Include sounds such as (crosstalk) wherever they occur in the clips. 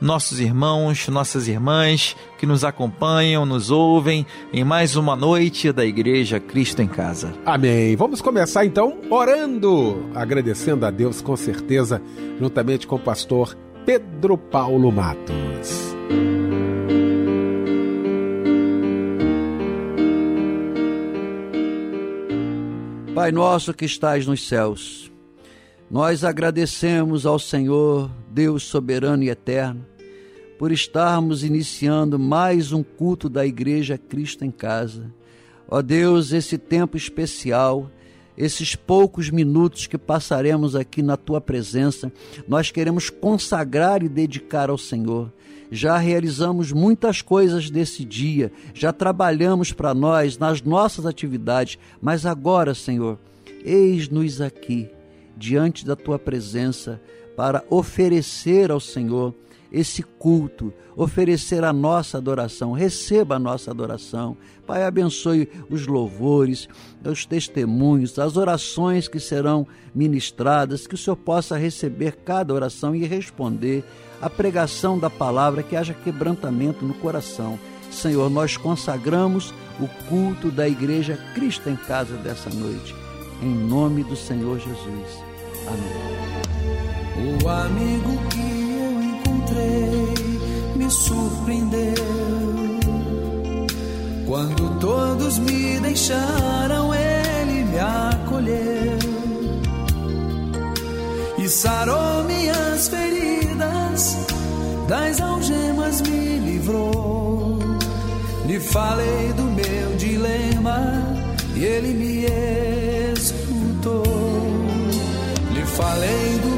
nossos irmãos, nossas irmãs que nos acompanham, nos ouvem em mais uma noite da Igreja Cristo em Casa. Amém. Vamos começar então orando, agradecendo a Deus com certeza, juntamente com o pastor Pedro Paulo Matos. Pai nosso que estais nos céus, nós agradecemos ao Senhor, Deus soberano e eterno, por estarmos iniciando mais um culto da Igreja Cristo em Casa. Ó Deus, esse tempo especial, esses poucos minutos que passaremos aqui na tua presença, nós queremos consagrar e dedicar ao Senhor. Já realizamos muitas coisas desse dia, já trabalhamos para nós nas nossas atividades, mas agora, Senhor, eis-nos aqui diante da tua presença para oferecer ao Senhor esse culto, oferecer a nossa adoração. Receba a nossa adoração. Pai, abençoe os louvores, os testemunhos, as orações que serão ministradas, que o Senhor possa receber cada oração e responder a pregação da palavra, que haja quebrantamento no coração. Senhor, nós consagramos o culto da igreja Cristo em casa dessa noite. Em nome do Senhor Jesus. Amém. O amigo que eu encontrei me surpreendeu. Quando todos me deixaram, ele me acolheu e sarou minhas feridas, das algemas me livrou. Lhe falei do meu dilema e ele me escutou. Falei do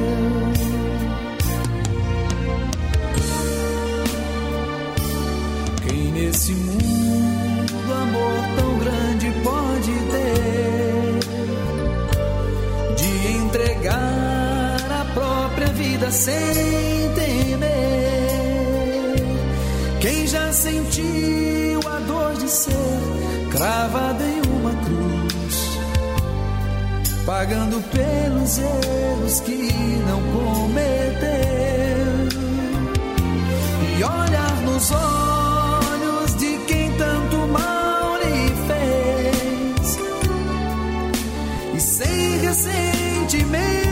Vida sem temer. Quem já sentiu a dor de ser cravado em uma cruz, pagando pelos erros que não cometeu e olhar nos olhos sentimento oferecer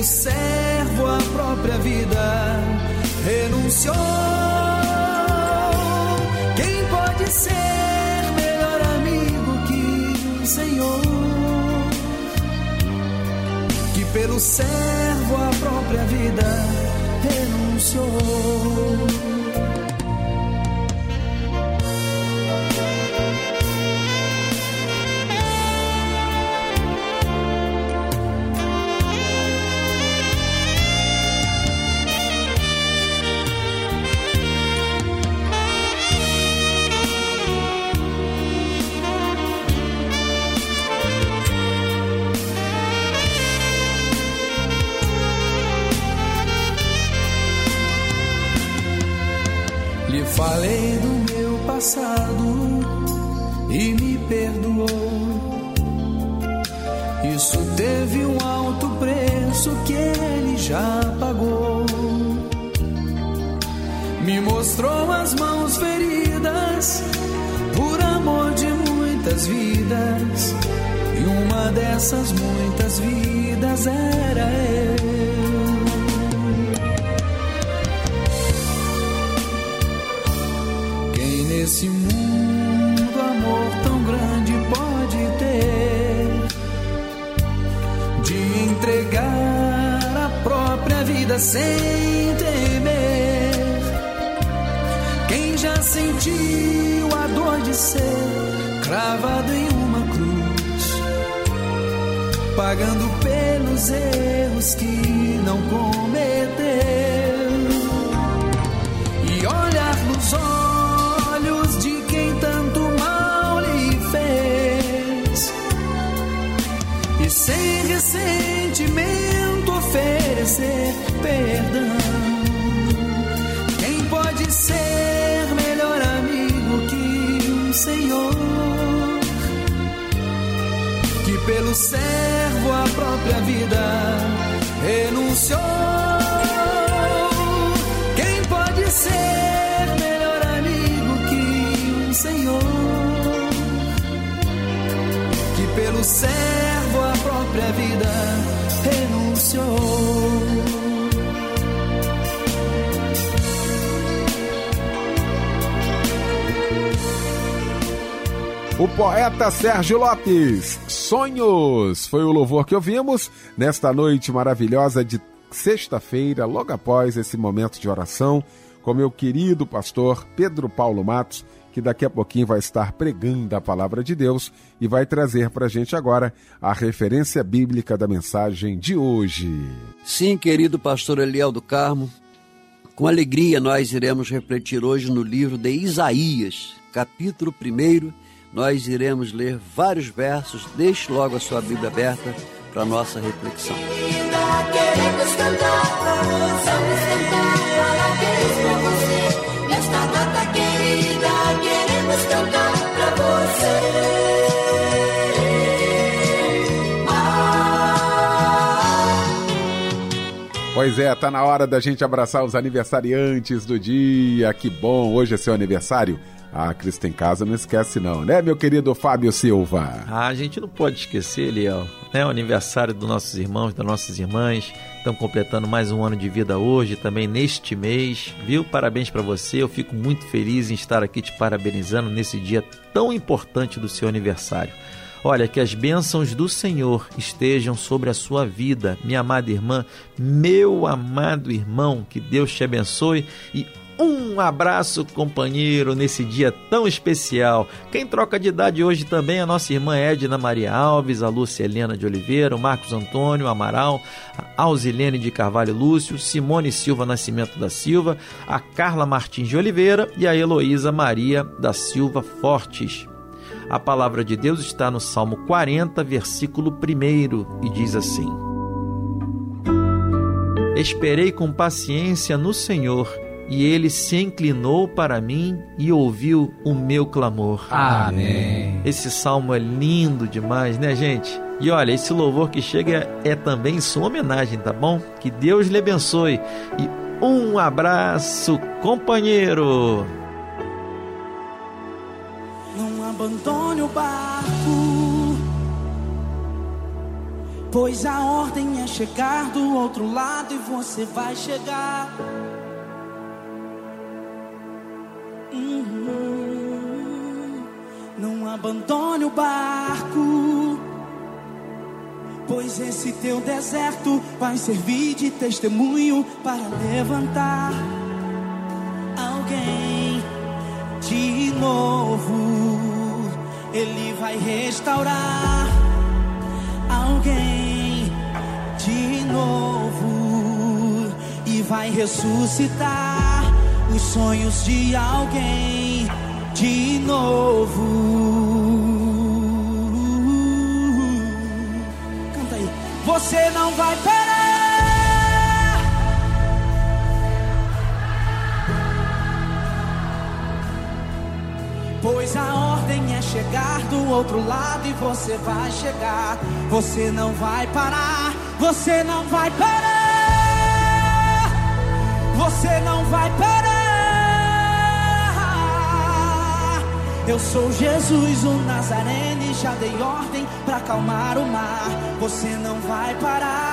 que pelo servo a própria vida renunciou? Quem pode ser melhor amigo que um Senhor pelo servo a própria vida renunciou. Própria vida renunciou? Quem pode ser melhor amigo que um Senhor que pelo servo própria vida renunciou. O poeta Sérgio Lopes, Sonhos, foi o louvor que ouvimos nesta noite maravilhosa de sexta-feira, logo após esse momento de oração, com meu querido pastor Pedro Paulo Matos, que daqui a pouquinho vai estar pregando a palavra de Deus e vai trazer para a gente agora a referência bíblica da mensagem de hoje. Sim, querido pastor Eliel do Carmo, com alegria nós iremos refletir hoje no livro de Isaías, capítulo 1. Nós iremos ler vários versos, deixe logo a sua Bíblia aberta para nossa reflexão. Queremos cantar, para você, nesta data querida queremos cantar pra você. Pois é, tá na hora da gente abraçar os aniversariantes do dia. Que bom, hoje é seu aniversário. Ah, Cristo em casa não esquece não, né, meu querido Fábio Silva? Ah, a gente não pode esquecer, Liel, né, o aniversário dos nossos irmãos, das nossas irmãs, estão completando mais um ano de vida hoje, também neste mês, viu? Parabéns para você, eu fico muito feliz em estar aqui te parabenizando nesse dia tão importante do seu aniversário. Olha, que as bênçãos do Senhor estejam sobre a sua vida, minha amada irmã, meu amado irmão, que Deus te abençoe e um abraço, companheiro, nesse dia tão especial. Quem troca de idade hoje também é a nossa irmã Edna Maria Alves, a Lúcia Helena de Oliveira, o Marcos Antônio Amaral, a Alzilene de Carvalho Lúcio, Simone Silva Nascimento da Silva, a Carla Martins de Oliveira e a Heloísa Maria da Silva Fortes. A palavra de Deus está no Salmo 40, versículo 1 e diz assim: Esperei com paciência no Senhor e ele se inclinou para mim e ouviu o meu clamor. Amém. Esse salmo é lindo demais, né, gente? E olha, esse louvor que chega é também em sua homenagem, tá bom? Que Deus lhe abençoe e um abraço, companheiro. Não abandone o barco, pois a ordem é chegar do outro lado e você vai chegar. Não abandone o barco, Pois esse teu deserto vai servir de testemunho para levantar alguém de novo. Ele vai restaurar alguém de novo e vai ressuscitar os sonhos de alguém de novo. você não vai parar. Pois a ordem é chegar do outro lado e você vai chegar. Você não vai parar, você não vai parar. Você não vai parar. Eu sou Jesus, o Nazareno, já dei ordem para acalmar o mar. Você não vai parar.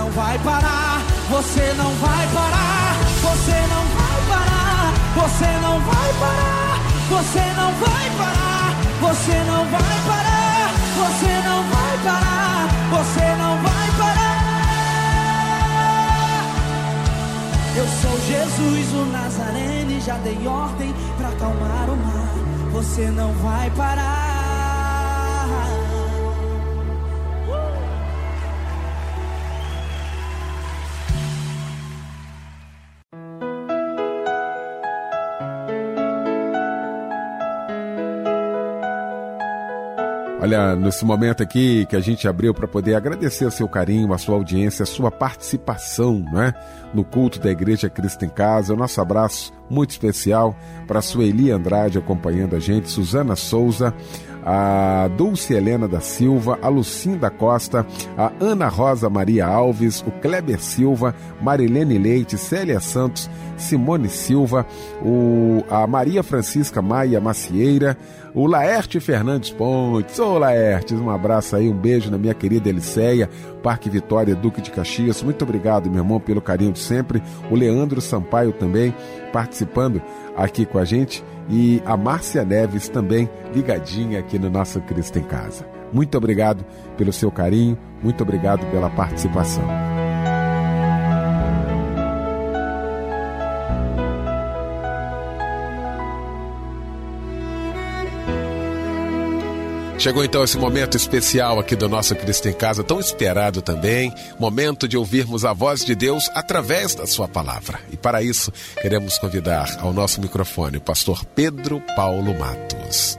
não vai parar, você não vai parar, você não vai parar, você não vai parar, você não vai parar, você não vai parar, você não vai parar, você não vai parar. Eu sou Jesus o Nazareno e já dei ordem para acalmar o mar. Você não vai parar. Olha, nesse momento aqui que a gente abriu para poder agradecer o seu carinho, a sua audiência, a sua participação né, no culto da Igreja Cristo em Casa. O nosso abraço muito especial para a Sueli Andrade acompanhando a gente, Suzana Souza, a Dulce Helena da Silva, a Lucinda Costa, a Ana Rosa Maria Alves, o Kleber Silva, Marilene Leite, Célia Santos, Simone Silva, o, a Maria Francisca Maia Macieira, o Laerte Fernandes Pontes. Ô Laertes, um abraço aí, um beijo na minha querida Eliceia, Parque Vitória, Duque de Caxias. Muito obrigado, meu irmão, pelo carinho de sempre. O Leandro Sampaio também participando aqui com a gente. E a Márcia Neves também ligadinha aqui no nosso Cristo em Casa. Muito obrigado pelo seu carinho, muito obrigado pela participação. Chegou então esse momento especial aqui do nosso Cristo em Casa, tão esperado também, momento de ouvirmos a voz de Deus através da sua palavra. E para isso, queremos convidar ao nosso microfone o pastor Pedro Paulo Matos.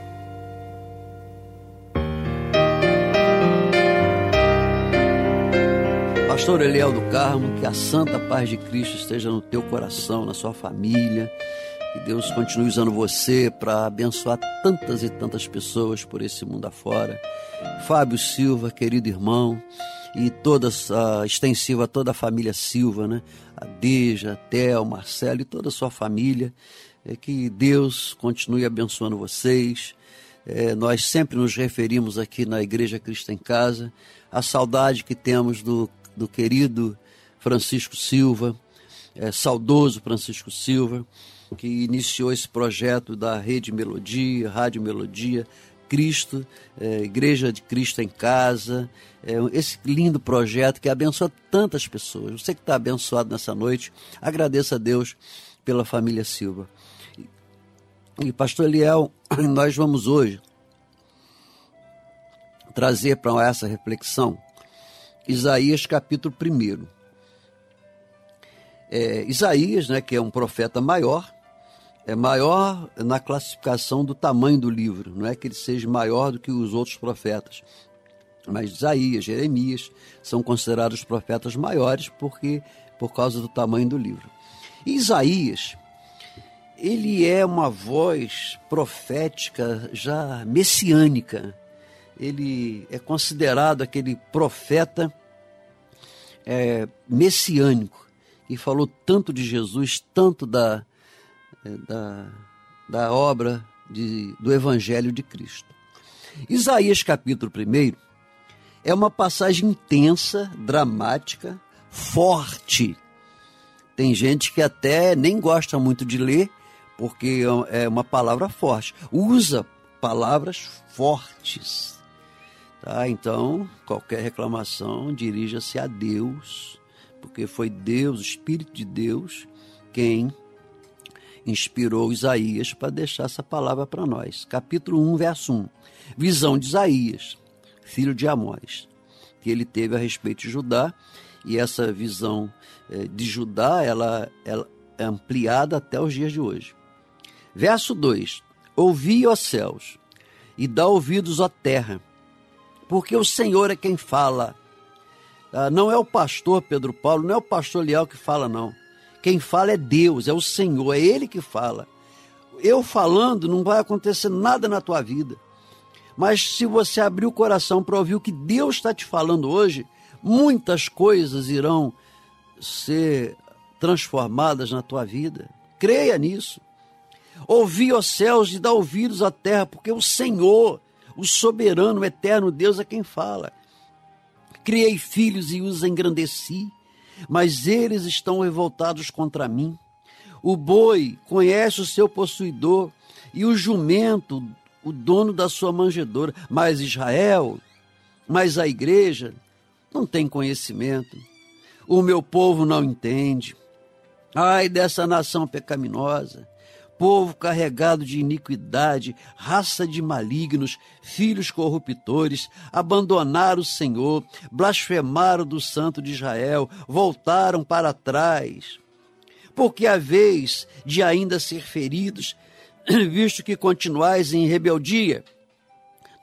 Pastor Eliel do Carmo, que a santa paz de Cristo esteja no teu coração, na sua família Deus continue usando você para abençoar tantas e tantas pessoas por esse mundo afora. Fábio Silva, querido irmão, e toda a extensiva, toda a família Silva, né? A Deja, a Theo, Marcelo e toda a sua família. É que Deus continue abençoando vocês. É, nós sempre nos referimos aqui na Igreja Cristo em Casa a saudade que temos do, do querido Francisco Silva, é, saudoso Francisco Silva, que iniciou esse projeto da Rede Melodia, Rádio Melodia, Cristo, é, Igreja de Cristo em Casa, é, esse lindo projeto que abençoa tantas pessoas. Você que está abençoado nessa noite, agradeça a Deus pela família Silva. E, Pastor Eliel, (clears throat) nós vamos hoje trazer para essa reflexão Isaías capítulo 1. É, Isaías, né, que é um profeta maior, é maior na classificação do tamanho do livro, não é que ele seja maior do que os outros profetas. Mas Isaías, Jeremias são considerados profetas maiores porque por causa do tamanho do livro. E Isaías, ele é uma voz profética já messiânica. Ele é considerado aquele profeta é, messiânico que falou tanto de Jesus, tanto da, da, da obra de, do Evangelho de Cristo. Isaías capítulo 1 é uma passagem intensa, dramática, forte. Tem gente que até nem gosta muito de ler, porque é uma palavra forte. Usa palavras fortes. Tá? Então, qualquer reclamação dirija-se a Deus, porque foi Deus, o Espírito de Deus, quem inspirou Isaías para deixar essa palavra para nós. Capítulo 1, verso 1. Visão de Isaías, filho de Amós, que ele teve a respeito de Judá, e essa visão eh, de Judá, ela, ela é ampliada até os dias de hoje. Verso 2: Ouvi, ó céus, e dá ouvidos, ó terra, porque o Senhor é quem fala. Ah, não é o pastor Pedro Paulo, não é o pastor Leal que fala, não. Quem fala é Deus, é o Senhor, é Ele que fala. Eu falando, não vai acontecer nada na tua vida. Mas se você abrir o coração para ouvir o que Deus está te falando hoje, muitas coisas irão ser transformadas na tua vida. Creia nisso. Ouvi os céus e dá ouvidos à terra, porque o Senhor, o soberano, o eterno Deus é quem fala. Criei filhos e os engrandeci mas eles estão revoltados contra mim. O boi conhece o seu possuidor e o jumento, o dono da sua manjedoura. Mas Israel, mas a igreja não tem conhecimento. O meu povo não entende. Ai dessa nação pecaminosa povo carregado de iniquidade, raça de malignos, filhos corruptores, abandonaram o Senhor, blasfemaram do Santo de Israel, voltaram para trás. Porque a vez de ainda ser feridos, (clears throat) visto que continuais em rebeldia,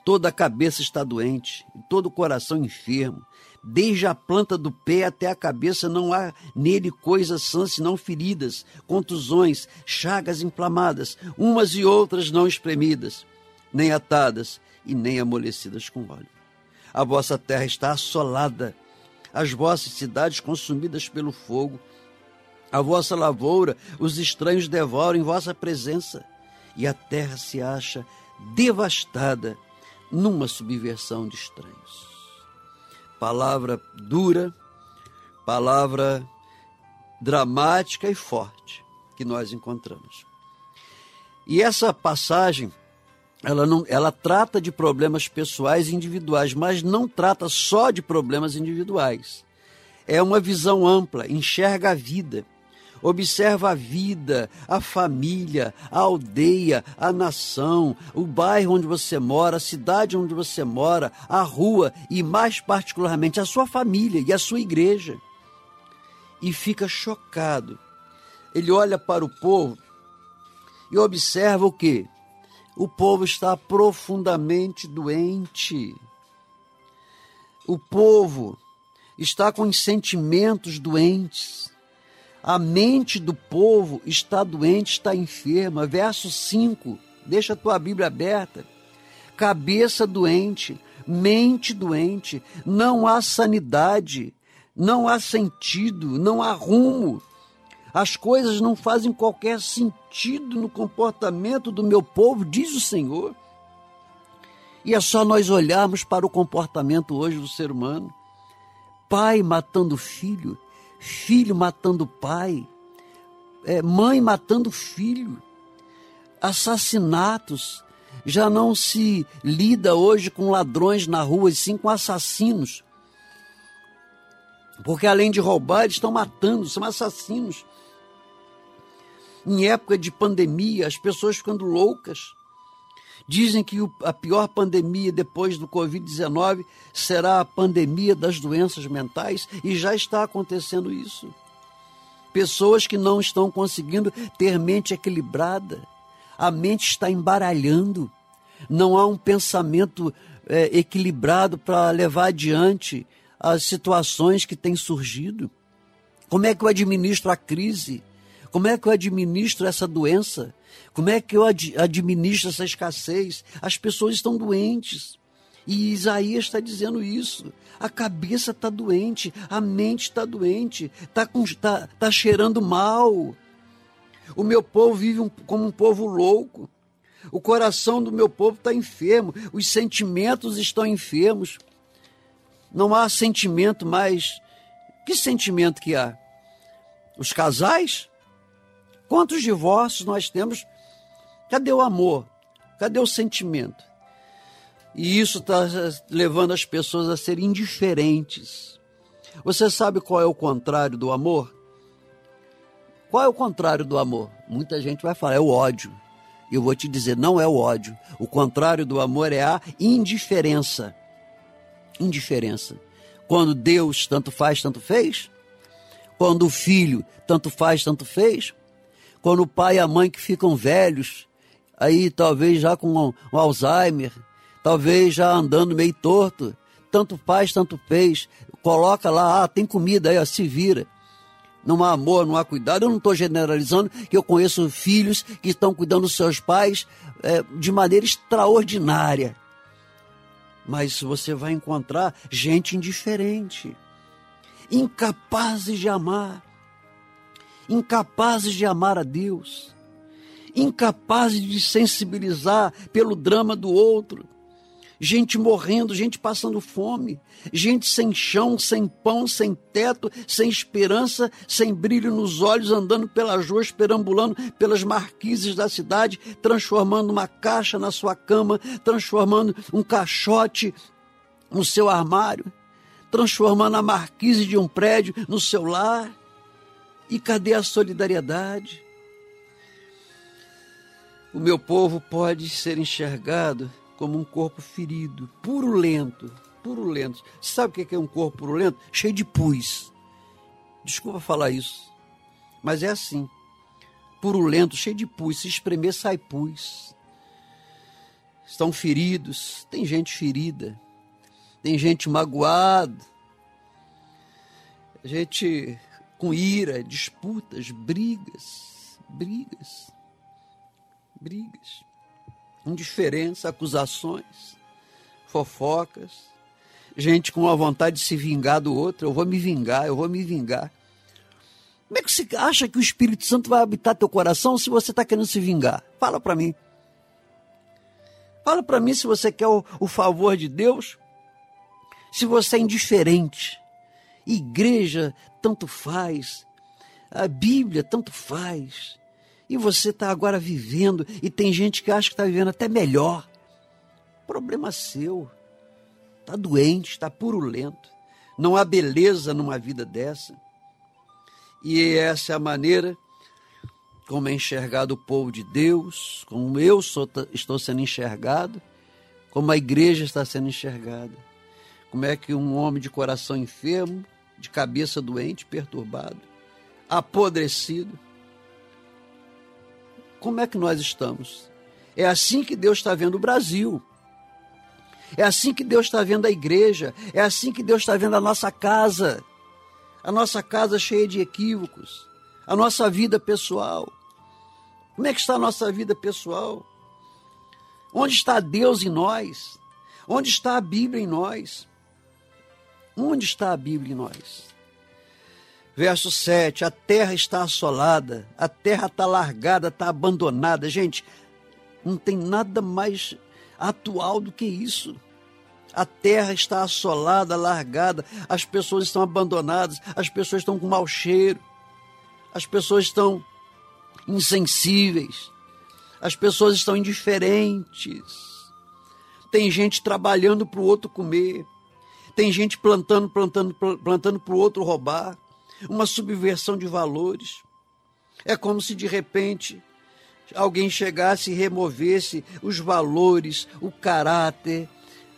toda a cabeça está doente, todo o coração enfermo, Desde a planta do pé até a cabeça não há nele coisas sãs senão feridas, contusões, chagas inflamadas, umas e outras não espremidas, nem atadas e nem amolecidas com óleo. A vossa terra está assolada, as vossas cidades consumidas pelo fogo. A vossa lavoura os estranhos devoram em vossa presença, e a terra se acha devastada numa subversão de estranhos palavra dura, palavra dramática e forte que nós encontramos. E essa passagem, ela, não, ela trata de problemas pessoais e individuais, mas não trata só de problemas individuais. É uma visão ampla, enxerga a vida Observa a vida, a família, a aldeia, a nação, o bairro onde você mora, a cidade onde você mora, a rua e, mais particularmente, a sua família e a sua igreja. E fica chocado. Ele olha para o povo e observa o que? O povo está profundamente doente. O povo está com sentimentos doentes A mente do povo está doente, está enferma. Verso 5, deixa a tua Bíblia aberta. Cabeça doente, mente doente, não há sanidade, não há sentido, não há rumo. As coisas não fazem qualquer sentido no comportamento do meu povo, diz o Senhor. E é só nós olharmos para o comportamento hoje do ser humano. Pai matando filho, filho matando pai, é, mãe matando filho, assassinatos. Já não se lida hoje com ladrões na rua, e sim com assassinos. Porque além de roubar, eles estão matando, são assassinos. Em época de pandemia, as pessoas ficando loucas. Dizem que a pior pandemia depois do Covid-19 será a pandemia das doenças mentais e já está acontecendo isso. Pessoas que não estão conseguindo ter mente equilibrada, a mente está embaralhando, não há um pensamento é, equilibrado para levar adiante as situações que têm surgido. Como é que eu administro a crise? Como é que eu administro essa doença? Como é que eu ad administro essa escassez? As pessoas estão doentes. E Isaías está dizendo isso. A cabeça está doente, a mente está doente, está tá, tá cheirando mal. O meu povo vive um, como um povo louco. O coração do meu povo está enfermo, os sentimentos estão enfermos. Não há sentimento mais. Que sentimento que há? Os casais? Quantos divórcios nós temos? Cadê o amor? Cadê o sentimento? E isso está levando as pessoas a serem indiferentes. Você sabe qual é o contrário do amor? Qual é o contrário do amor? Muita gente vai falar, é o ódio. Eu vou te dizer, não é o ódio. O contrário do amor é a indiferença. Indiferença. Quando Deus tanto faz, tanto fez. Quando o filho tanto faz, tanto fez quando o pai e a mãe que ficam velhos, aí talvez já com um Alzheimer, talvez já andando meio torto, tanto faz, tanto fez, coloca lá, ah, tem comida aí, ó, se vira. Não há amor, não há cuidado. Eu não estou generalizando, que eu conheço filhos que estão cuidando dos seus pais é, de maneira extraordinária. Mas você vai encontrar gente indiferente, incapazes de amar incapazes de amar a Deus, incapazes de sensibilizar pelo drama do outro, gente morrendo, gente passando fome, gente sem chão, sem pão, sem teto, sem esperança, sem brilho nos olhos, andando pelas ruas, perambulando pelas marquises da cidade, transformando uma caixa na sua cama, transformando um caixote no seu armário, transformando a marquise de um prédio no seu lar. E cadê a solidariedade? O meu povo pode ser enxergado como um corpo ferido, purulento, purulento. Sabe o que é um corpo purulento? Cheio de pus. Desculpa falar isso, mas é assim. Purulento, cheio de pus. Se espremer, sai pus. Estão feridos, tem gente ferida, tem gente magoada, gente com ira, disputas, brigas, brigas, brigas, indiferença, acusações, fofocas, gente com a vontade de se vingar do outro, eu vou me vingar, eu vou me vingar. Como é que você acha que o Espírito Santo vai habitar teu coração se você está querendo se vingar? Fala para mim. Fala para mim se você quer o, o favor de Deus, se você é indiferente. Igreja tanto faz, a Bíblia tanto faz. E você está agora vivendo, e tem gente que acha que está vivendo até melhor. Problema seu. Está doente, está purulento. Não há beleza numa vida dessa. E essa é a maneira como é enxergado o povo de Deus, como eu sou, estou sendo enxergado, como a igreja está sendo enxergada. Como é que um homem de coração enfermo de cabeça doente, perturbado, apodrecido. Como é que nós estamos? É assim que Deus está vendo o Brasil. É assim que Deus está vendo a igreja. É assim que Deus está vendo a nossa casa. A nossa casa cheia de equívocos. a nossa vida pessoal. Como é que está a nossa vida pessoal? Onde está Deus em nós? Onde está a Bíblia em nós? Onde está a Bíblia em nós? Verso 7: A terra está assolada, a terra está largada, está abandonada. Gente, não tem nada mais atual do que isso. A terra está assolada, largada, as pessoas estão abandonadas, as pessoas estão com mau cheiro, as pessoas estão insensíveis, as pessoas estão indiferentes. Tem gente trabalhando para o outro comer, tem gente plantando, plantando, plantando para o outro roubar, uma subversão de valores. É como se de repente alguém chegasse e removesse os valores, o caráter,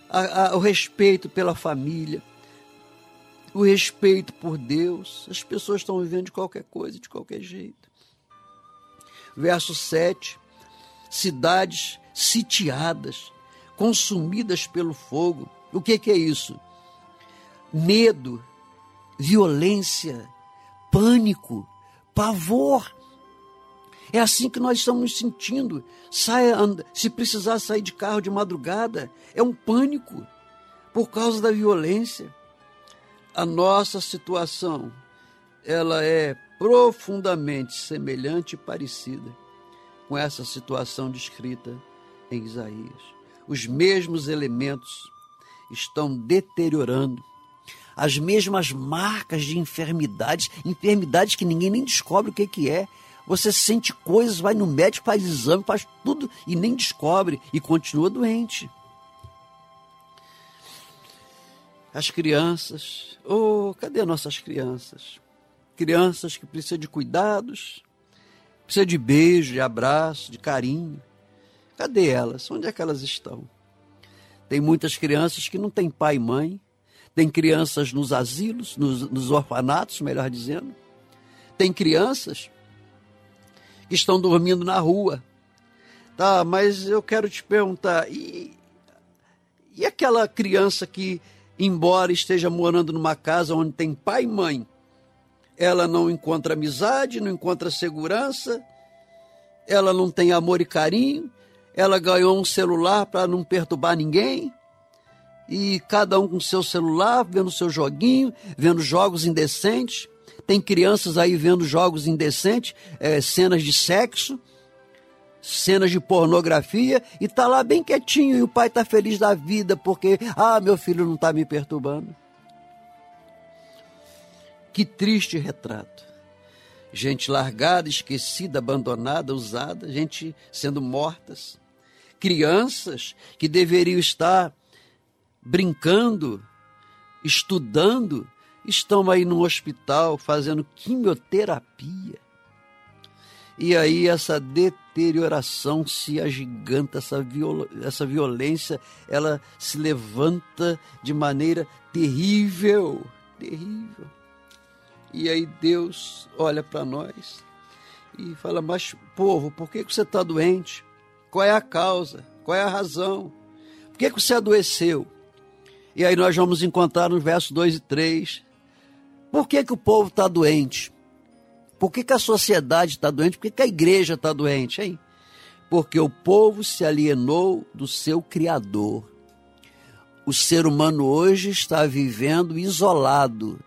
a, a, o respeito pela família, o respeito por Deus. As pessoas estão vivendo de qualquer coisa, de qualquer jeito. Verso 7: cidades sitiadas, consumidas pelo fogo. O que, que é isso? Medo, violência, pânico, pavor. É assim que nós estamos nos sentindo. Saia, se precisar sair de carro de madrugada, é um pânico por causa da violência. A nossa situação, ela é profundamente semelhante e parecida com essa situação descrita em Isaías. Os mesmos elementos estão deteriorando as mesmas marcas de enfermidades, enfermidades que ninguém nem descobre o que, que é. Você sente coisas, vai no médico, faz exame, faz tudo e nem descobre e continua doente. As crianças, oh, cadê nossas crianças? Crianças que precisam de cuidados, precisam de beijo, de abraço, de carinho. Cadê elas? Onde é que elas estão? Tem muitas crianças que não têm pai e mãe, tem crianças nos asilos, nos, nos orfanatos, melhor dizendo. Tem crianças que estão dormindo na rua. Tá, mas eu quero te perguntar, e, e aquela criança que, embora esteja morando numa casa onde tem pai e mãe, ela não encontra amizade, não encontra segurança, ela não tem amor e carinho, ela ganhou um celular para não perturbar ninguém, e cada um com seu celular, vendo seu joguinho, vendo jogos indecentes. Tem crianças aí vendo jogos indecentes, é, cenas de sexo, cenas de pornografia, e tá lá bem quietinho, e o pai tá feliz da vida, porque, ah, meu filho não tá me perturbando. Que triste retrato. Gente largada, esquecida, abandonada, usada, gente sendo mortas. Crianças que deveriam estar brincando, estudando, estão aí no hospital fazendo quimioterapia. E aí essa deterioração se agiganta, essa, viol essa violência, ela se levanta de maneira terrível, terrível. E aí Deus olha para nós e fala: Mas, povo, por que você está doente? Qual é a causa? Qual é a razão? Por que você adoeceu? E aí nós vamos encontrar nos versos 2 e 3. Por que, que o povo está doente? Por que, que a sociedade está doente? Por que, que a igreja está doente, hein? Porque o povo se alienou do seu Criador. O ser humano hoje está vivendo isolado,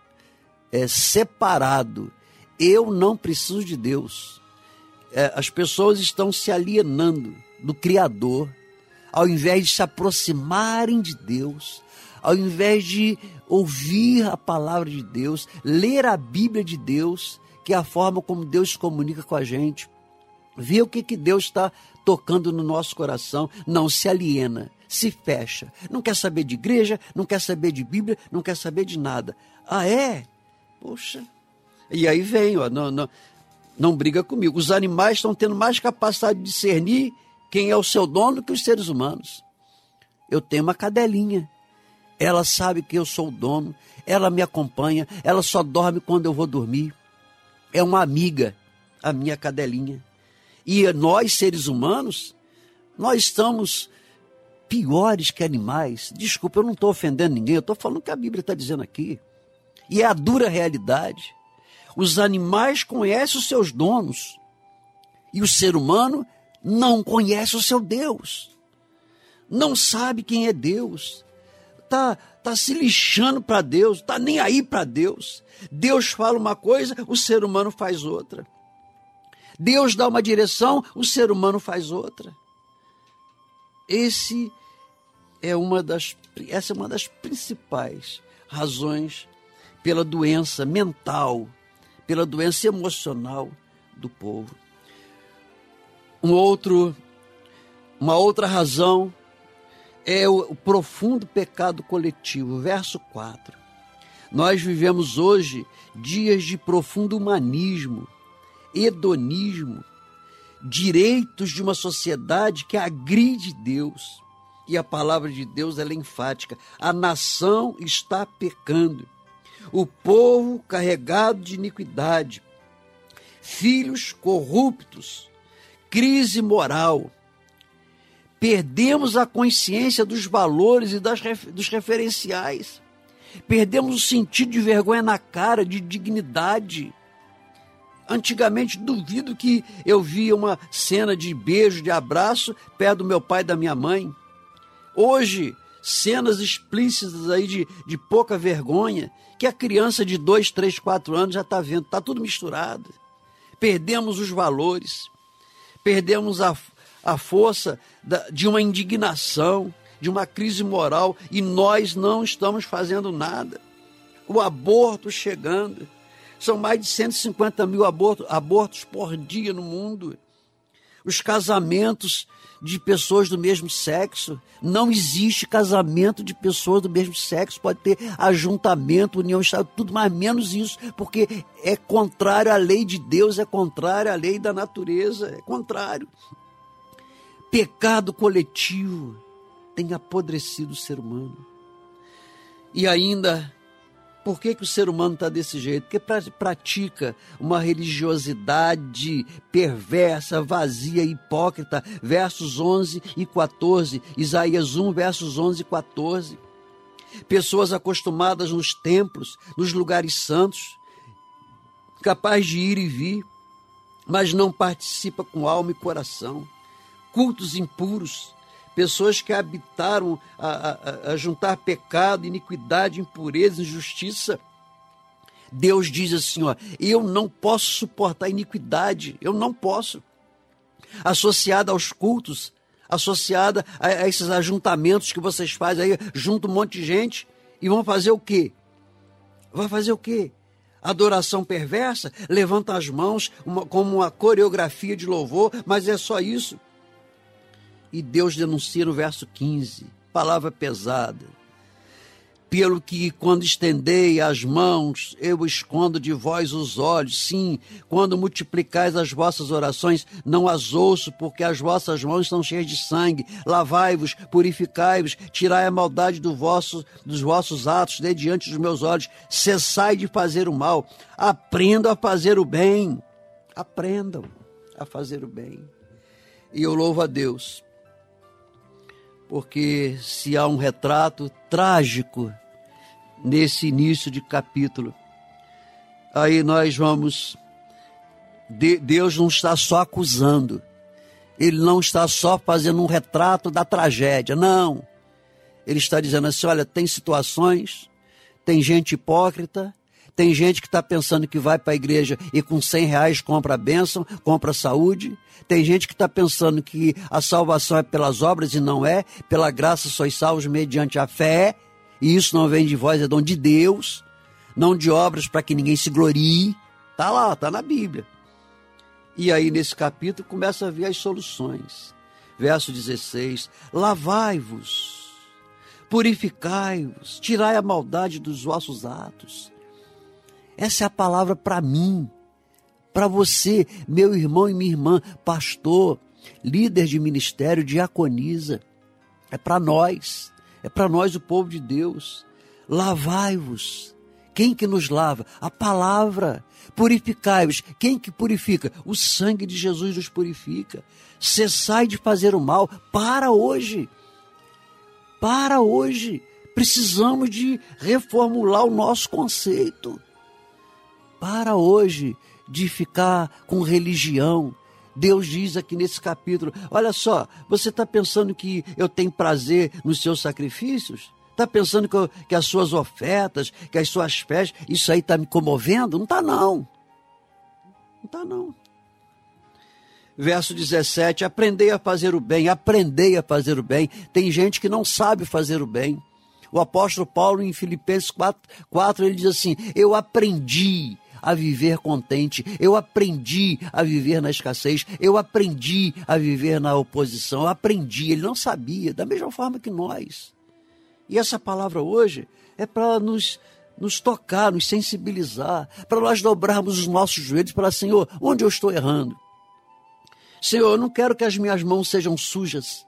é, separado. Eu não preciso de Deus. É, as pessoas estão se alienando do Criador, ao invés de se aproximarem de Deus, ao invés de ouvir a palavra de Deus, ler a Bíblia de Deus, que é a forma como Deus se comunica com a gente, ver o que, que Deus está tocando no nosso coração, não se aliena, se fecha, não quer saber de igreja, não quer saber de Bíblia, não quer saber de nada. Ah, é? Poxa. E aí vem, ó, não, não, não briga comigo. Os animais estão tendo mais capacidade de discernir quem é o seu dono que os seres humanos. Eu tenho uma cadelinha. Ela sabe que eu sou o dono, ela me acompanha, ela só dorme quando eu vou dormir. É uma amiga, a minha cadelinha. E nós, seres humanos, nós estamos piores que animais. Desculpa, eu não estou ofendendo ninguém, eu estou falando o que a Bíblia está dizendo aqui. E é a dura realidade. Os animais conhecem os seus donos. E o ser humano não conhece o seu Deus. Não sabe quem é Deus. Tá, tá se lixando para Deus, tá nem aí para Deus. Deus fala uma coisa, o ser humano faz outra. Deus dá uma direção, o ser humano faz outra. Esse é uma das, essa é uma das principais razões pela doença mental, pela doença emocional do povo. Um outro, uma outra razão é o, profundo pecado coletivo. Verso 4. Nós vivemos hoje dias de profundo humanismo, hedonismo, direitos de uma sociedade que agride Deus. E a palavra de Deus é enfática. A nação está pecando. O povo carregado de iniquidade. Filhos corruptos. Crise moral. Perdemos a consciência dos valores e das, dos referenciais. Perdemos o sentido de vergonha na cara, de dignidade Antigamente, duvido que eu via uma cena de beijo, de abraço, perto do meu pai e da minha mãe. Hoje, cenas explícitas aí de, de pouca vergonha, que a criança de dois, três, quatro anos já está vendo, está tudo misturado. Perdemos os valores, perdemos a, a força da, de uma indignação, de uma crise moral, e nós não estamos fazendo nada. O aborto chegando são mais de 150 mil abortos, abortos por dia no mundo. Os casamentos de pessoas do mesmo sexo. Não existe casamento de pessoas do mesmo sexo. Pode ter ajuntamento, união estável, tudo mais menos isso, porque é contrário à lei de Deus, é contrário à lei da natureza, é contrário. Pecado coletivo tem apodrecido o ser humano. E ainda por que, que o ser humano está desse jeito? Porque pratica uma religiosidade perversa, vazia, hipócrita. Versos 11 e 14. Isaías 1, versos 11 e 14. Pessoas acostumadas nos templos, nos lugares santos, capaz de ir e vir, mas não participa com alma e coração. Cultos impuros, pessoas que habitaram a, a, a juntar pecado, iniquidade, impureza, injustiça. Deus diz assim: ó, eu não posso suportar iniquidade, eu não posso. Associada aos cultos, associada a, a, esses ajuntamentos que vocês fazem aí, junto um monte de gente, e vão fazer o quê? Vai fazer o quê? Adoração perversa, levanta as mãos uma, como uma coreografia de louvor, mas é só isso. E Deus denuncia no verso 15, palavra pesada. Pelo que, quando estendei as mãos, eu escondo de vós os olhos. Sim, quando multiplicais as vossas orações, não as ouço, porque as vossas mãos estão cheias de sangue. Lavai-vos, purificai-vos, tirai a maldade do vosso, dos vossos atos de diante dos meus olhos. Cessai de fazer o mal. Aprendam a fazer o bem. Aprendam a fazer o bem. E eu louvo a Deus porque se há um retrato trágico nesse início de capítulo, aí nós vamos. Deus não está só acusando, Ele não está só fazendo um retrato da tragédia, não. Ele está dizendo assim: olha, tem situações, tem gente hipócrita, tem gente que está pensando que vai para a igreja e com 100 reais compra a bênção, compra a saúde. Tem gente que está pensando que a salvação é pelas obras e não é. Pela graça sois salvos mediante a fé. E isso não vem de vós, é dom de Deus. Não de obras para que ninguém se glorie. Está lá, está na Bíblia. E aí, nesse capítulo, começa a vir as soluções. Verso 16: Lavai-vos, purificai-vos, tirai a maldade dos vossos atos essa é a palavra para mim, para você, meu irmão e minha irmã, pastor, líder de ministério, diaconisa. É para nós, é para nós o povo de Deus. Lavai-vos. Quem que nos lava? A palavra. Purificai-vos. Quem que purifica? O sangue de Jesus nos purifica. Cessai de fazer o mal. Para hoje. Para hoje. Precisamos de reformular o nosso conceito Para hoje de ficar com religião. Deus diz aqui nesse capítulo: olha só, você está pensando que eu tenho prazer nos seus sacrifícios? Está pensando que, eu, que, as suas ofertas, que as suas fés, isso aí está me comovendo? Não está, não. Não está, não. Verso 17: Aprendei a fazer o bem, aprendei a fazer o bem. Tem gente que não sabe fazer o bem. O apóstolo Paulo, em Filipenses 4, 4 ele diz assim: Eu aprendi a viver contente, eu aprendi a viver na escassez, eu aprendi a viver na oposição, eu aprendi. Ele não sabia, da mesma forma que nós. E essa palavra hoje é para nos, nos tocar, nos sensibilizar, para nós dobrarmos os nossos joelhos para Senhor, onde eu estou errando? Senhor, eu não quero que as minhas mãos sejam sujas.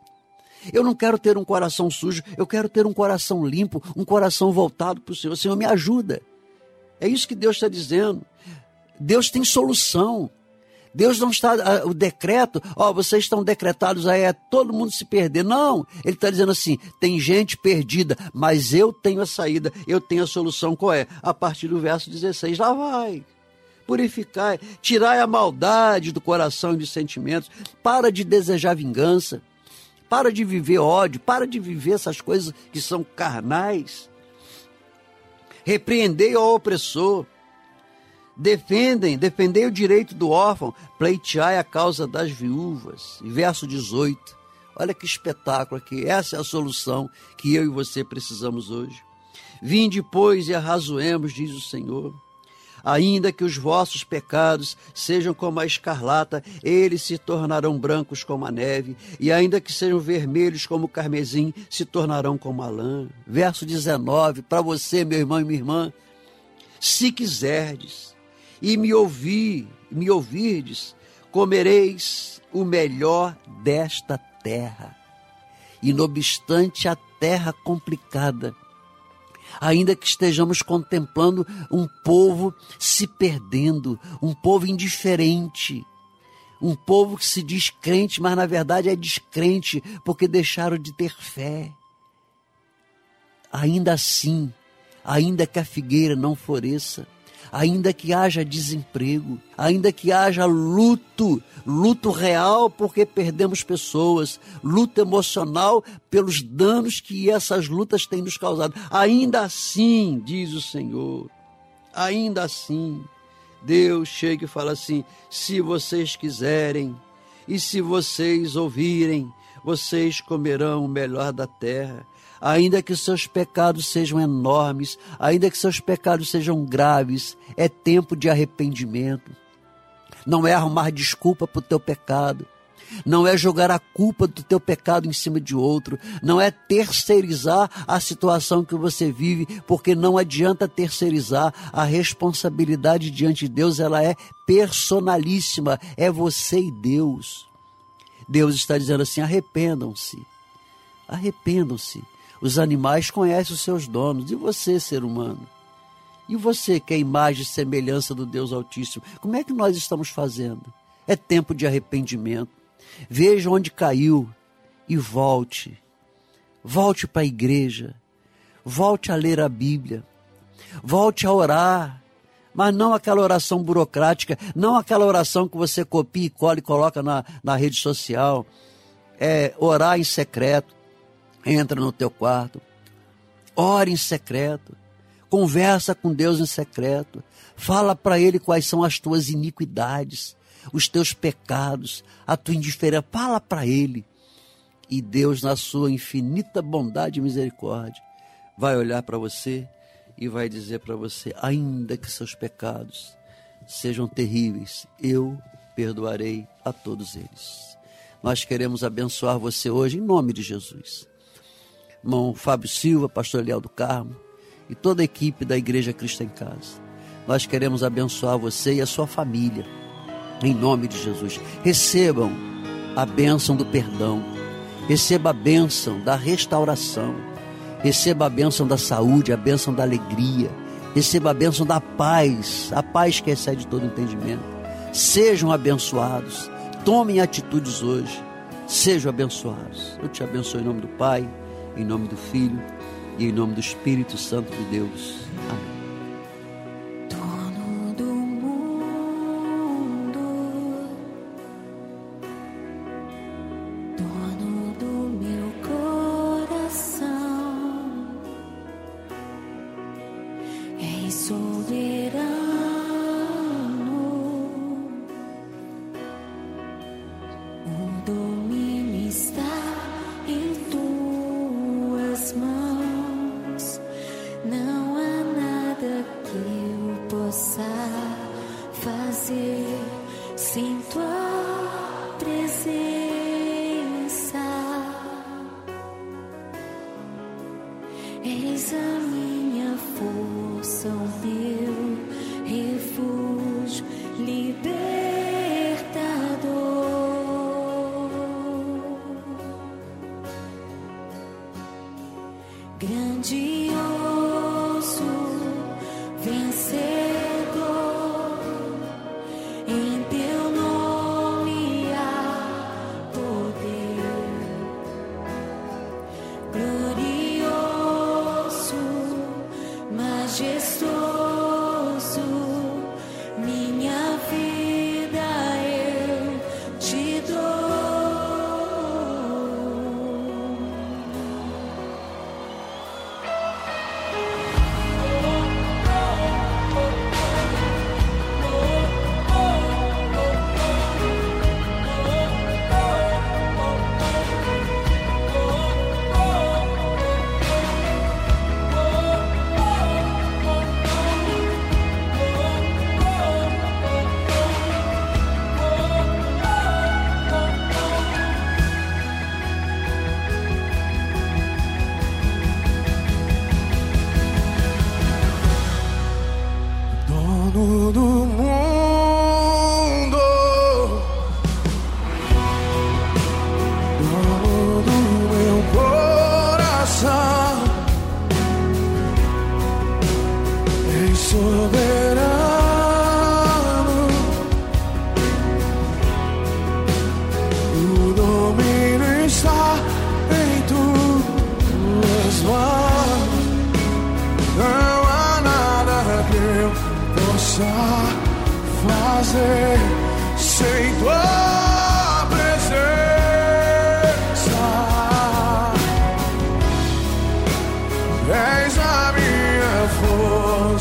Eu não quero ter um coração sujo, eu quero ter um coração limpo, um coração voltado para o Senhor. Senhor, me ajuda. É isso que Deus está dizendo. Deus tem solução. Deus não está, o decreto, ó, vocês estão decretados aí, é todo mundo se perder. Não, ele está dizendo assim: tem gente perdida, mas eu tenho a saída, eu tenho a solução. Qual é? A partir do verso 16, lá vai. Purificar, tirar a maldade do coração e dos sentimentos, para de desejar vingança, para de viver ódio, para de viver essas coisas que são carnais repreendei ao opressor, defendem, defendei o direito do órfão, pleiteai a causa das viúvas. Verso 18. Olha que espetáculo aqui. Essa é a solução que eu e você precisamos hoje. Vinde, pois, e arrazoemos, diz o Senhor. Ainda que os vossos pecados sejam como a escarlata, eles se tornarão brancos como a neve, e ainda que sejam vermelhos como o carmesim, se tornarão como a lã. Verso 19, para você, meu irmão e minha irmã, se quiserdes e me ouvir, me ouvirdes, comereis o melhor desta terra. E não obstante a terra complicada, ainda que estejamos contemplando um povo se perdendo, um povo indiferente, um povo que se diz crente, mas na verdade é descrente porque deixaram de ter fé. Ainda assim, ainda que a figueira não floresça, ainda que haja desemprego, ainda que haja luto, luto real porque perdemos pessoas, luto emocional pelos danos que essas lutas têm nos causado. Ainda assim, diz o Senhor, ainda assim, Deus chega e fala assim: se vocês quiserem e se vocês ouvirem, vocês comerão o melhor da terra ainda que seus pecados sejam enormes, ainda que seus pecados sejam graves, é tempo de arrependimento. Não é arrumar desculpa para o teu pecado. Não é jogar a culpa do teu pecado em cima de outro, não é terceirizar a situação que você vive, porque não adianta terceirizar a responsabilidade diante de Deus, ela é personalíssima, é você e Deus. Deus está dizendo assim: arrependam-se, arrependam-se os animais conhecem os seus donos. E você, ser humano? E você, que é a imagem e semelhança do Deus Altíssimo? Como é que nós estamos fazendo? É tempo de arrependimento. Veja onde caiu e volte. Volte para a igreja. Volte a ler a Bíblia. Volte a orar. Mas não aquela oração burocrática, não aquela oração que você copia e cola e coloca na, na rede social. É orar em secreto Entra no teu quarto, ore em secreto, conversa com Deus em secreto, fala para Ele quais são as tuas iniquidades, os teus pecados, a tua indiferença, fala para Ele. E Deus, na sua infinita bondade e misericórdia, vai olhar para você e vai dizer para você: ainda que seus pecados sejam terríveis, eu perdoarei a todos eles. Nós queremos abençoar você hoje em nome de Jesus irmão Fábio Silva, pastor Eliel do Carmo e toda a equipe da Igreja Cristo em Casa. Nós queremos abençoar você e a sua família, em nome de Jesus. Recebam a bênção do perdão, receba a bênção da restauração, receba a bênção da saúde, a bênção da alegria, receba a bênção da paz, a paz que excede todo entendimento. Sejam abençoados, tomem atitudes hoje, sejam abençoados. Eu te abençoo em nome do Pai em nome do Filho e em nome do Espírito Santo de Deus. Amém. Grandioso, vencedor,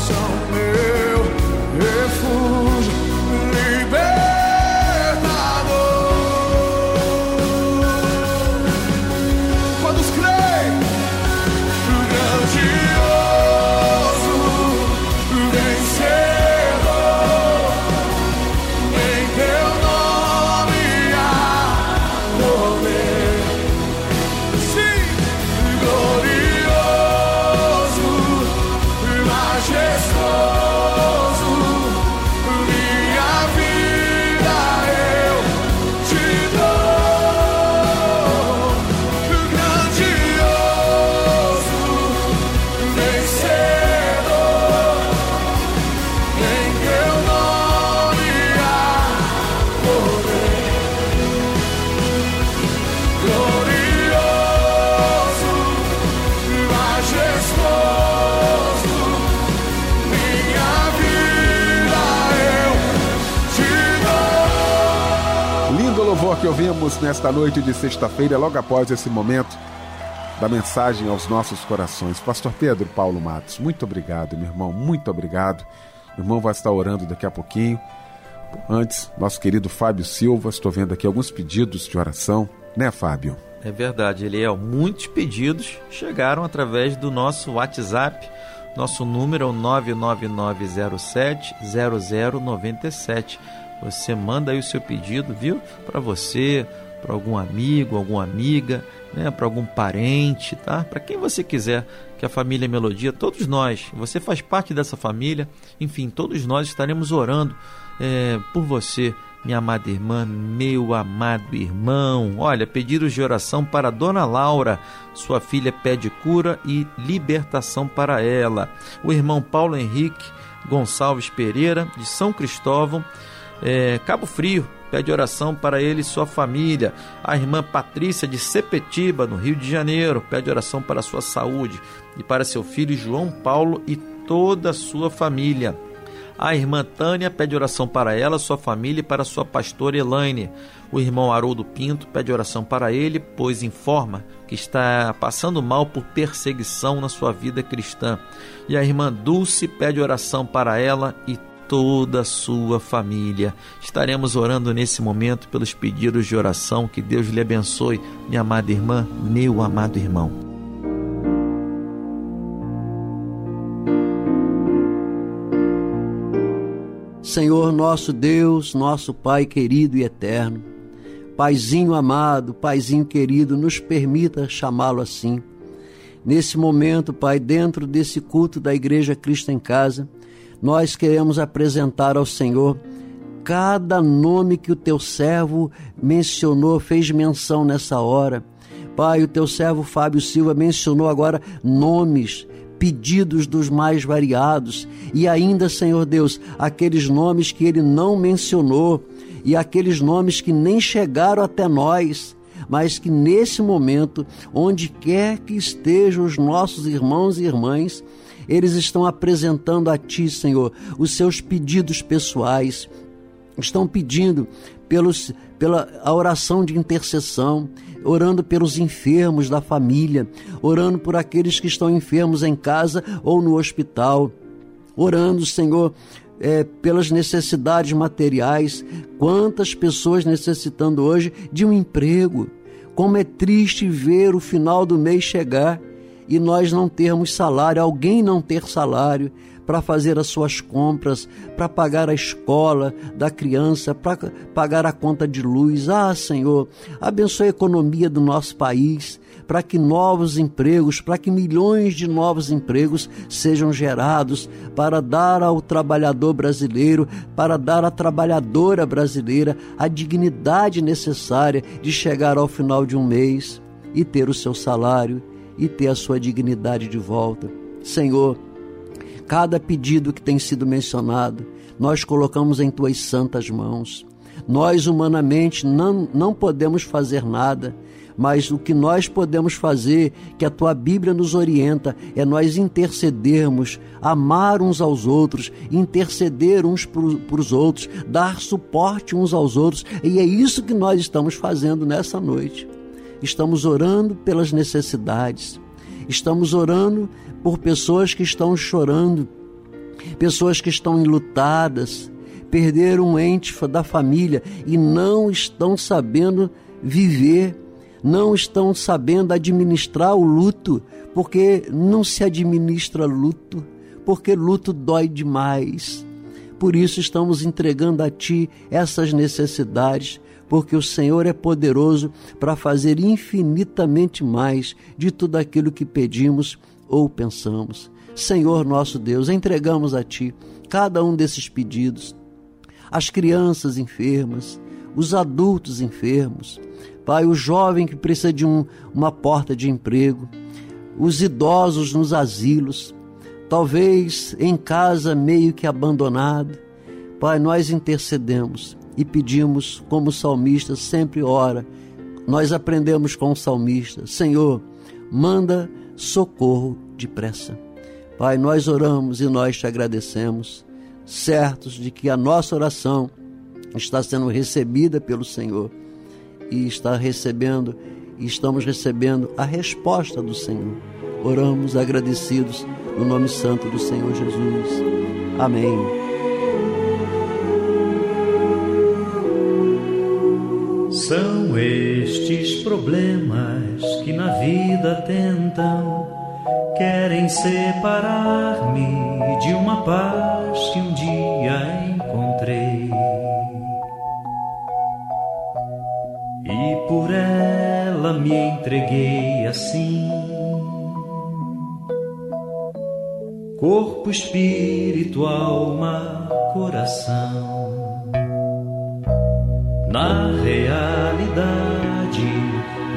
força, ouvimos nesta noite de sexta-feira, logo após esse momento da mensagem aos nossos corações. Pastor Pedro Paulo Matos, muito obrigado, meu irmão, muito obrigado. O irmão vai estar orando daqui a pouquinho. Antes, nosso querido Fábio Silva, estou vendo aqui alguns pedidos de oração, né, Fábio? É verdade, Eliel. Muitos pedidos chegaram através do nosso WhatsApp. Nosso número é o 999070097. Você manda aí o seu pedido, viu? Para você, para algum amigo, alguma amiga, né? para algum parente, tá? Para quem você quiser que a família Melodia, todos nós, você faz parte dessa família, enfim, todos nós estaremos orando é, por você, minha amada irmã, meu amado irmão. Olha, pedidos de oração para Dona Laura, sua filha pede cura e libertação para ela. O irmão Paulo Henrique Gonçalves Pereira, de São Cristóvão, é, Cabo Frio, pede oração para ele e sua família. A irmã Patrícia de Sepetiba, no Rio de Janeiro, pede oração para sua saúde e para seu filho João Paulo e toda a sua família. A irmã Tânia pede oração para ela, sua família e para sua pastora Elaine. O irmão Haroldo Pinto pede oração para ele, pois informa que está passando mal por perseguição na sua vida cristã. E a irmã Dulce pede oração para ela e toda a sua família. Estaremos orando nesse momento pelos pedidos de oração. Que Deus lhe abençoe, minha amada irmã, meu amado irmão. Senhor nosso Deus, nosso Pai querido e eterno, Paizinho amado, Paizinho querido, nos permita chamá-lo assim. Nesse momento, Pai, dentro desse culto da Igreja Cristo em Casa, nós queremos apresentar ao Senhor cada nome que o teu servo mencionou, fez menção nessa hora. Pai, o teu servo Fábio Silva mencionou agora nomes, pedidos dos mais variados e ainda, Senhor Deus, aqueles nomes que ele não mencionou e aqueles nomes que nem chegaram até nós mas que nesse momento, onde quer que estejam os nossos irmãos e irmãs, eles estão apresentando a Ti, Senhor, os seus pedidos pessoais, estão pedindo pelos, pela a oração de intercessão, orando pelos enfermos da família, orando por aqueles que estão enfermos em casa ou no hospital, orando, Senhor, é, pelas necessidades materiais. Quantas pessoas necessitando hoje de um emprego. Como é triste ver o final do mês chegar e nós não termos salário, alguém não ter salário para fazer as suas compras, para pagar a escola da criança, para pagar a conta de luz. Ah, Senhor, abençoe a economia do nosso país, para que novos empregos, para que milhões de novos empregos sejam gerados, para dar ao trabalhador brasileiro, para dar à trabalhadora brasileira a dignidade necessária de chegar ao final de um mês e ter o seu salário e ter a sua dignidade de volta. Senhor, cada pedido que tem sido mencionado, nós colocamos em tuas santas mãos. Nós, humanamente, não, não podemos fazer nada, mas o que nós podemos fazer, que a tua Bíblia nos orienta, é nós intercedermos, amar uns aos outros, interceder uns para os outros, dar suporte uns aos outros, e é isso que nós estamos fazendo nessa noite. Estamos orando pelas necessidades, estamos orando por pessoas que estão chorando, pessoas que estão enlutadas, perderam um ente da família e não estão sabendo viver, não estão sabendo administrar o luto, porque não se administra luto, porque luto dói demais. Por isso estamos entregando a Ti essas necessidades, porque o Senhor é poderoso para fazer infinitamente mais de tudo aquilo que pedimos ou pensamos. Senhor nosso Deus, entregamos a Ti cada um desses pedidos, as crianças enfermas, os adultos enfermos, Pai, o jovem que precisa de um, uma porta de emprego, os idosos nos asilos, talvez em casa meio que abandonado. Pai, nós intercedemos e pedimos, como o salmista sempre ora, nós aprendemos com o salmista: Senhor, manda socorro depressa. Pai, nós oramos e nós te agradecemos, certos de que a nossa oração está sendo recebida pelo Senhor e está recebendo e estamos recebendo a resposta do Senhor. Oramos agradecidos no nome santo do Senhor Jesus. Amém. São estes problemas que na vida tentam, querem separar-me de uma paz que um dia encontrei. E por ela me entreguei assim. Corpo, espírito, alma, coração. Na realidade,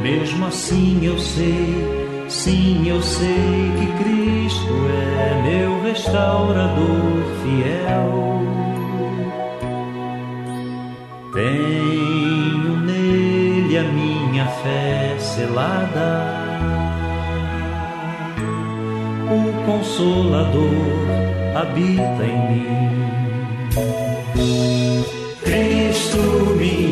mesmo assim eu sei, sim, eu sei que Cristo é meu restaurador fiel. Tenho nele a minha fé selada. O Consolador habita em mim.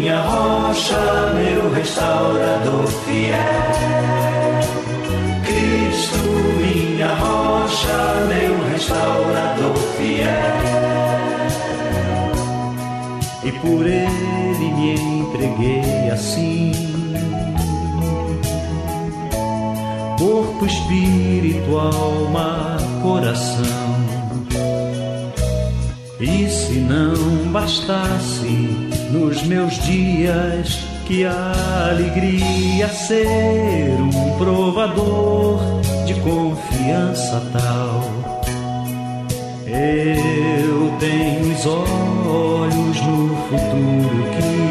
Minha rocha, meu restaurador fiel. Cristo, minha rocha, meu restaurador fiel. E por ele me entreguei assim. Corpo, espírito, alma, coração E se não bastasse nos meus dias que a alegria ser um provador de confiança tal, eu tenho os olhos no futuro que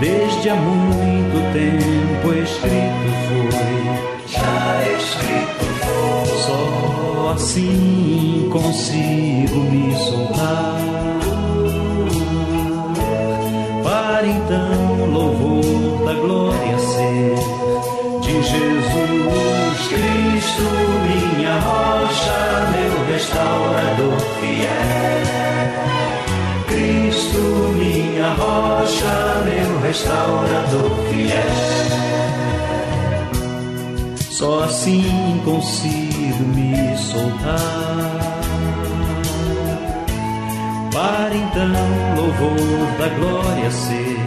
desde há muito tempo escrito foi, já escrito foi. Só assim consigo me soltar. De Jesus Cristo, minha rocha, meu restaurador fiel. Cristo, minha rocha, meu restaurador fiel. Só assim consigo me soltar. Para então louvor da glória ser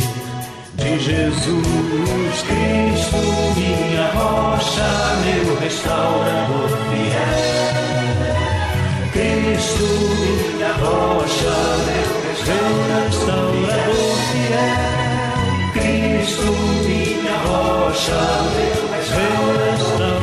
Jesus Cristo, minha rocha, meu restaurador fiel. Cristo, minha rocha, meu restaurador fiel. Cristo, minha rocha, meu restaurador